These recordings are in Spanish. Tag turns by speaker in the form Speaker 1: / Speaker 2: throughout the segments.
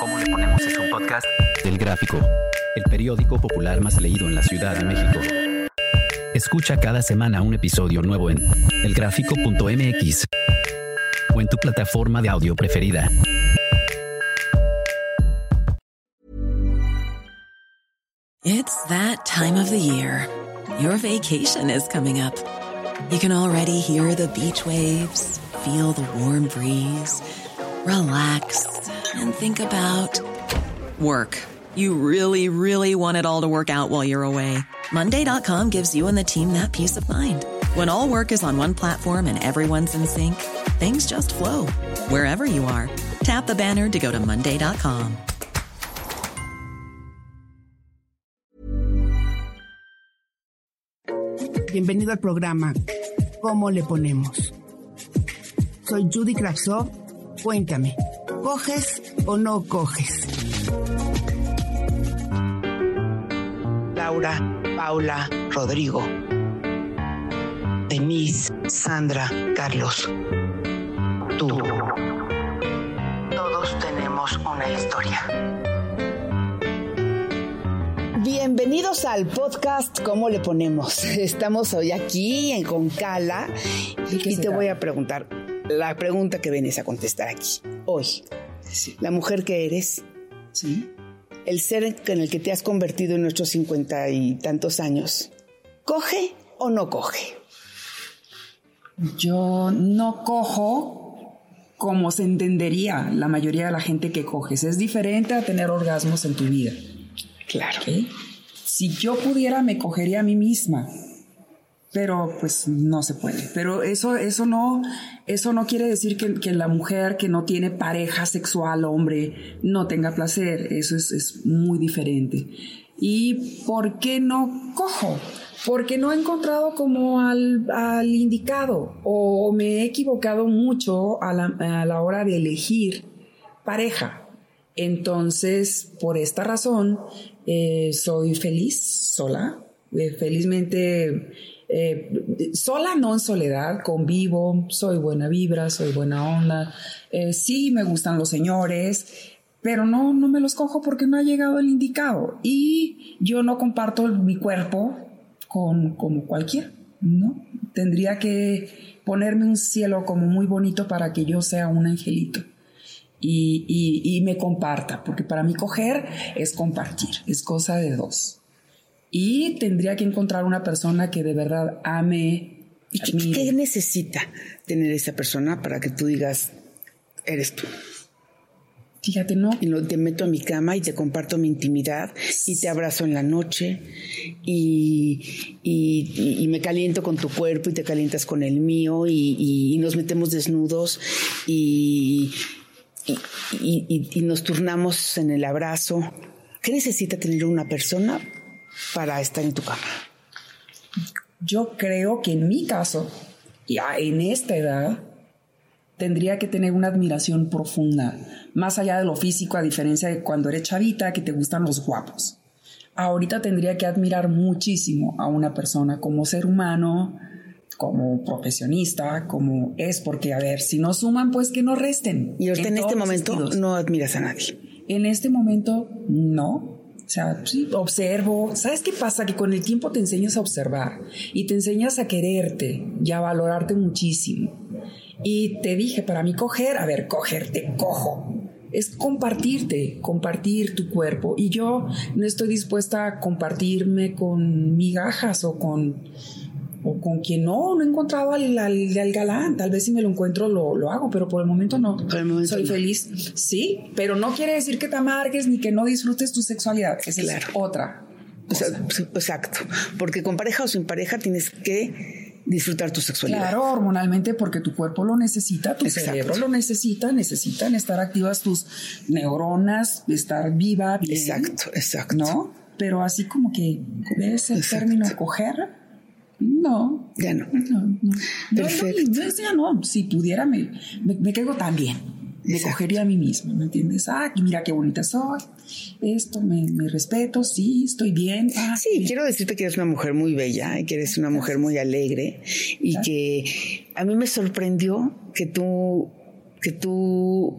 Speaker 1: ¿Cómo le ponemos es un podcast? Del Gráfico, el periódico popular más leído en la Ciudad de México. Escucha cada semana un episodio nuevo en elgráfico.mx o en tu plataforma de audio preferida.
Speaker 2: It's that time of the year. Your vacation is coming up. You can already hear the beach waves, feel the warm breeze, relax, and think about work. You really, really want it all to work out while you're away. Monday.com gives you and the team that peace of mind. When all work is on one platform and everyone's in sync, things just flow wherever you are. Tap the banner to go to Monday.com.
Speaker 3: Bienvenido al programa ¿Cómo le ponemos? Soy Judy Kravsov. Cuéntame, ¿coges o no coges? Laura, Paula, Rodrigo, Denise, Sandra, Carlos. Tú. Todos tenemos una historia. Bienvenidos al podcast ¿Cómo le ponemos? Estamos hoy aquí en Concala y te voy a preguntar la pregunta que vienes a contestar aquí. Hoy, la mujer que eres,
Speaker 4: Sí.
Speaker 3: el ser en el que te has convertido en nuestros cincuenta y tantos años, ¿coge o no coge?
Speaker 4: Yo no cojo como se entendería la mayoría de la gente que coges. Es diferente a tener orgasmos en tu vida.
Speaker 3: Claro.
Speaker 4: Si yo pudiera, me cogería a mí misma. Pero pues no se puede. Pero eso, eso no, eso no quiere decir que, que la mujer que no tiene pareja sexual, hombre, no tenga placer. Eso es, es muy diferente. ¿Y por qué no cojo? Porque no he encontrado como al, al indicado o me he equivocado mucho a la, a la hora de elegir pareja. Entonces, por esta razón, eh, soy feliz sola. Eh, felizmente, eh, sola, no en soledad, convivo, soy buena vibra, soy buena onda. Eh, sí, me gustan los señores, pero no, no me los cojo porque no ha llegado el indicado. Y yo no comparto mi cuerpo con como cualquiera, ¿no? Tendría que ponerme un cielo como muy bonito para que yo sea un angelito y, y, y me comparta, porque para mí coger es compartir, es cosa de dos. Y tendría que encontrar una persona que de verdad ame.
Speaker 3: ¿Y qué, necesita tener esa persona para que tú digas, eres tú?
Speaker 4: Fíjate, no.
Speaker 3: Y lo, te meto a mi cama y te comparto mi intimidad y te abrazo en la noche y, y- me caliento con tu cuerpo y te calientas con el mío y, y- nos metemos desnudos y nos turnamos en el abrazo. ¿Qué necesita tener una persona para estar en tu cama?
Speaker 4: Yo creo que en mi caso, ya en esta edad, tendría que tener una admiración profunda, más allá de lo físico, a diferencia de cuando eres chavita, que te gustan los guapos. Ahorita tendría que admirar muchísimo a una persona como ser humano, como profesionista, como es, porque a ver, si no suman, pues que no resten.
Speaker 3: Y ahorita en, este momento
Speaker 4: sentidos.
Speaker 3: no admiras a nadie.
Speaker 4: En este momento, no. O sea, sí, observo. ¿Sabes qué pasa? Que con el tiempo te enseñas a observar y te enseñas a quererte y a valorarte muchísimo. Y te dije, para mí coger, a ver, cogerte, cojo. Es compartirte, compartir tu cuerpo. Y yo no estoy dispuesta a compartirme con migajas o con, o con quien no, no he encontrado al, al, al galán. Tal vez si me lo encuentro lo, lo hago, pero por el momento no.
Speaker 3: Por el momento
Speaker 4: Soy
Speaker 3: no.
Speaker 4: feliz, sí, pero no quiere decir que te amargues ni que no disfrutes tu sexualidad. Esa
Speaker 3: Claro.
Speaker 4: es otra.
Speaker 3: O sea, exacto. Porque con pareja o sin pareja tienes que disfrutar tu sexualidad.
Speaker 4: Claro, hormonalmente porque tu cuerpo lo necesita, tu
Speaker 3: Exacto.
Speaker 4: cerebro lo necesita, necesitan estar activas tus neuronas, estar viva, bien,
Speaker 3: Exacto, exacto.
Speaker 4: ¿no? Pero así como que ves el
Speaker 3: Exacto.
Speaker 4: término coger, no.
Speaker 3: Ya no.
Speaker 4: No, no.
Speaker 3: Perfecto.
Speaker 4: No, no, ya no. Si pudiera, me, me, me caigo tan bien. Me
Speaker 3: Exacto.
Speaker 4: cogería a mí misma, ¿me entiendes? Ah, mira qué bonita soy. Esto, me, me respeto, sí, estoy bien. Ah,
Speaker 3: Sí,
Speaker 4: bien.
Speaker 3: quiero decirte que eres una mujer muy bella y que eres una mujer muy alegre y que a mí me sorprendió que tú, que tú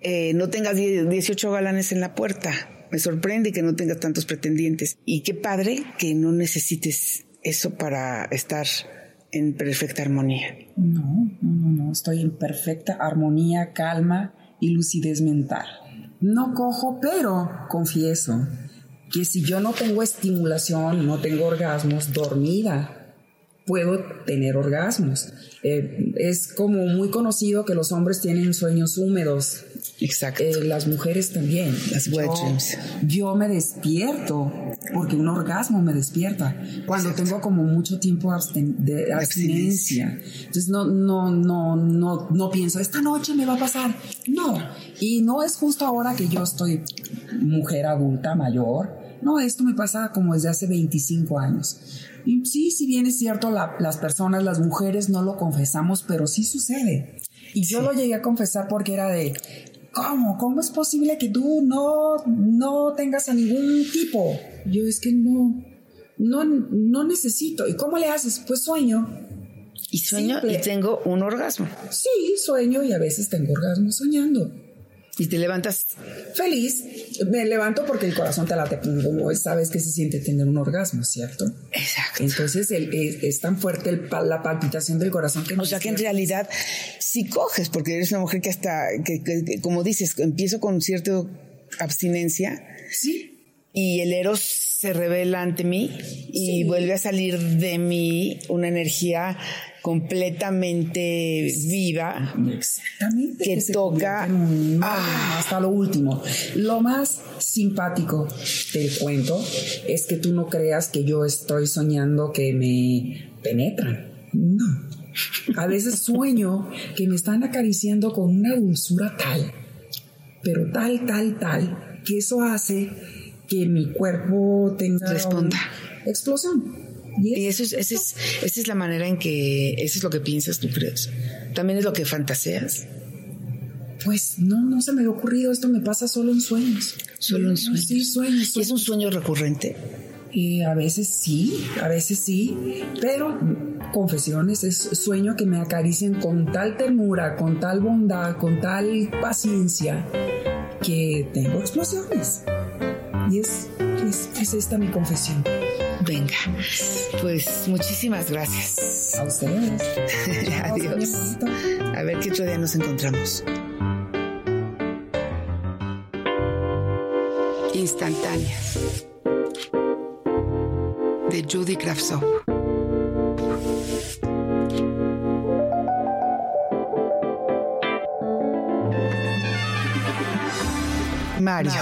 Speaker 3: eh, no tengas 18 galanes en la puerta. Me sorprende que no tengas tantos pretendientes. Y qué padre que no necesites eso para estar en perfecta armonía.
Speaker 4: No, no, no. Estoy en perfecta armonía, calma y lucidez mental. No cojo, pero confieso que si yo no tengo estimulación, no tengo orgasmos, dormida, puedo tener orgasmos. Eh, es como muy conocido que los hombres tienen sueños húmedos.
Speaker 3: Exacto.
Speaker 4: Eh, las mujeres también.
Speaker 3: Las wet
Speaker 4: yo,
Speaker 3: dreams.
Speaker 4: Yo me despierto porque un orgasmo me despierta cuando
Speaker 3: Exacto.
Speaker 4: tengo como mucho tiempo absten- de abstinencia. Entonces no, no, no, no, no pienso, esta noche me va a pasar. No. Y no es justo ahora que yo estoy mujer adulta, mayor. No, esto me pasa como desde hace 25 años. Y sí, si bien es cierto, la- las personas, las mujeres no lo confesamos, pero sí sucede. Y yo lo llegué a confesar porque era de, ¿cómo? ¿Cómo es posible que tú no, no tengas a ningún tipo? Yo es que no, no, no necesito. ¿Y cómo le haces? Pues sueño.
Speaker 3: Y sueño
Speaker 4: Simple.
Speaker 3: y tengo un orgasmo.
Speaker 4: Sí, sueño y a veces tengo orgasmo soñando.
Speaker 3: Y te levantas.
Speaker 4: Feliz, me levanto porque el corazón te late como sabes que se siente tener un orgasmo, ¿cierto?
Speaker 3: Exacto.
Speaker 4: Entonces el- es, es tan fuerte el la palpitación del corazón que
Speaker 3: O sea que en realidad si coges, porque eres una mujer que hasta, que, que- que, como dices, empiezo con cierta abstinencia
Speaker 4: sí,
Speaker 3: y el eros se revela ante mí y
Speaker 4: Sí.
Speaker 3: vuelve a salir de mí una energía completamente viva.
Speaker 4: exactamente
Speaker 3: Que toca-
Speaker 4: convierte en un-
Speaker 3: Ah.
Speaker 4: hasta lo último. Lo más simpático del cuento es que tú no creas que yo estoy soñando que me penetran. No. A veces sueño que me están acariciando con una dulzura tal, pero tal, tal, tal, que eso hace que mi cuerpo tenga
Speaker 3: Responda.
Speaker 4: una explosión. Y
Speaker 3: Y
Speaker 4: es-
Speaker 3: eso es, esa es, esa es la manera en que, eso es lo que piensas, tú crees. También es lo que fantaseas.
Speaker 4: pues no, no se me había ocurrido, esto me pasa solo en sueños.
Speaker 3: Solo en sueños.
Speaker 4: Sí, sueños.
Speaker 3: Y es un sueño recurrente.
Speaker 4: Y a veces sí, a veces sí, pero confesiones, es sueño que me acaricien con tal ternura, con tal bondad, con tal paciencia, que tengo explosiones. Y es, es, es esta mi confesión.
Speaker 3: Venga, pues muchísimas gracias.
Speaker 4: A ustedes.
Speaker 3: Adiós. A ver qué otro día nos encontramos.
Speaker 5: Instantáneas. De Judy Kravtsov.
Speaker 3: Mario.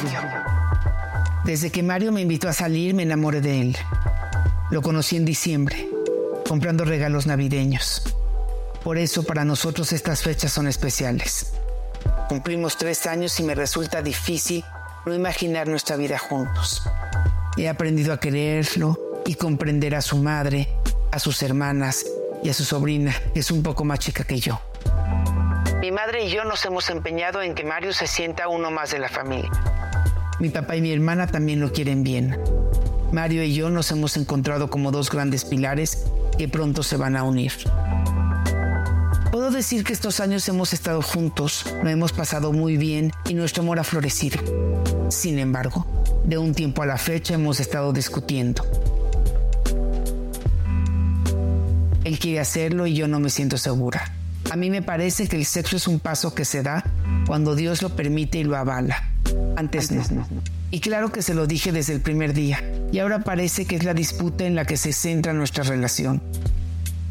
Speaker 3: Desde que Mario me invitó a salir, me enamoré de él. Lo conocí en diciembre, comprando regalos navideños. Por eso para nosotros estas fechas son especiales. Cumplimos tres años y me resulta difícil no imaginar nuestra vida juntos. He aprendido a quererlo y comprender a su madre, a sus hermanas y a su sobrina, que es un poco más chica que yo. Mi madre y yo nos hemos empeñado en que Mario se sienta uno más de la familia. Mi papá y mi hermana también lo quieren bien. Mario y yo nos hemos encontrado como dos grandes pilares que pronto se van a unir. Puedo decir que estos años hemos estado juntos, lo hemos pasado muy bien y nuestro amor ha florecido. Sin embargo, de un tiempo a la fecha hemos estado discutiendo. Él quiere hacerlo y yo no me siento segura. A mí me parece que el sexo es un paso que se da cuando Dios lo permite y lo avala. Antes no. Y claro que se lo dije desde el primer día. Y ahora parece que es la disputa en la que se centra nuestra relación.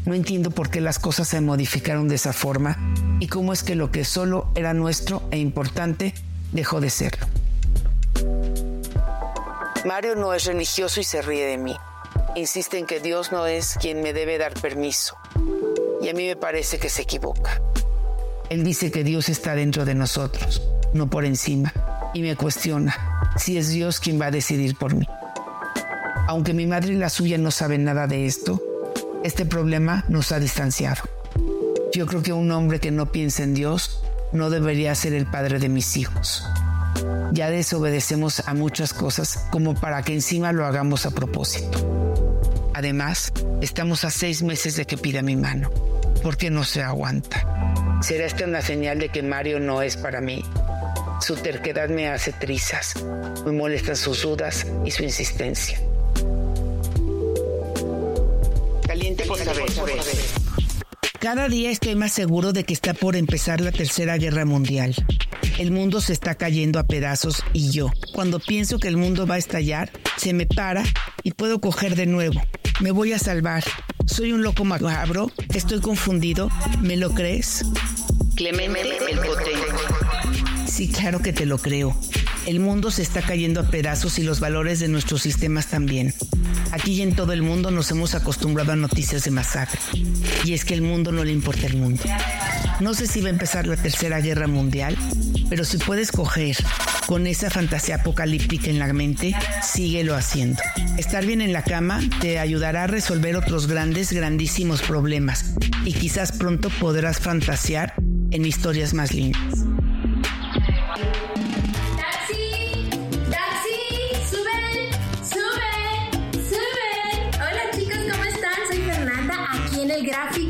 Speaker 3: No entiendo por qué las cosas se modificaron de esa forma y cómo es que lo que solo era nuestro e importante dejó de serlo. Mario no es religioso y se ríe de mí. Insiste en que Dios no es quien me debe dar permiso. Y a mí me parece que se equivoca. Él dice que Dios está dentro de nosotros, no por encima, y me cuestiona si es Dios quien va a decidir por mí. Aunque mi madre y la suya no saben nada de esto, este problema nos ha distanciado. Yo creo que un hombre que no piensa en Dios no debería ser el padre de mis hijos. Ya desobedecemos a muchas cosas como para que encima lo hagamos a propósito. Además, estamos a seis meses de que pida mi mano. ¿Por qué no se aguanta? ¿Será esta una señal de que Mario no es para mí?
Speaker 6: Su terquedad me hace trizas. Me molestan sus dudas y su insistencia. Caliente por saber.
Speaker 3: Cada día estoy más seguro de que está por empezar la Tercera Guerra Mundial. El mundo se está cayendo a pedazos y yo, cuando pienso que el mundo va a estallar, se me para y puedo coger de nuevo. Me voy a salvar. Soy un loco macabro, estoy confundido, ¿me lo crees?
Speaker 6: Clemente el potente.
Speaker 3: Sí, claro que te lo creo. El mundo se está cayendo a pedazos y los valores de nuestros sistemas también. Aquí y en todo el mundo nos hemos acostumbrado a noticias de masacre. Y es que el mundo no le importa el mundo. No sé si va a empezar la tercera guerra mundial, pero si puedes coger con esa fantasía apocalíptica en la mente, síguelo haciendo. Estar bien en la cama te ayudará a resolver otros grandes, grandísimos problemas y quizás pronto podrás fantasear en historias más lindas.
Speaker 7: ¡Taxi! ¡Taxi! ¡Suben! ¡Suben! ¡Suben! Hola chicos, ¿cómo están? Soy Fernanda, aquí en el gráfico,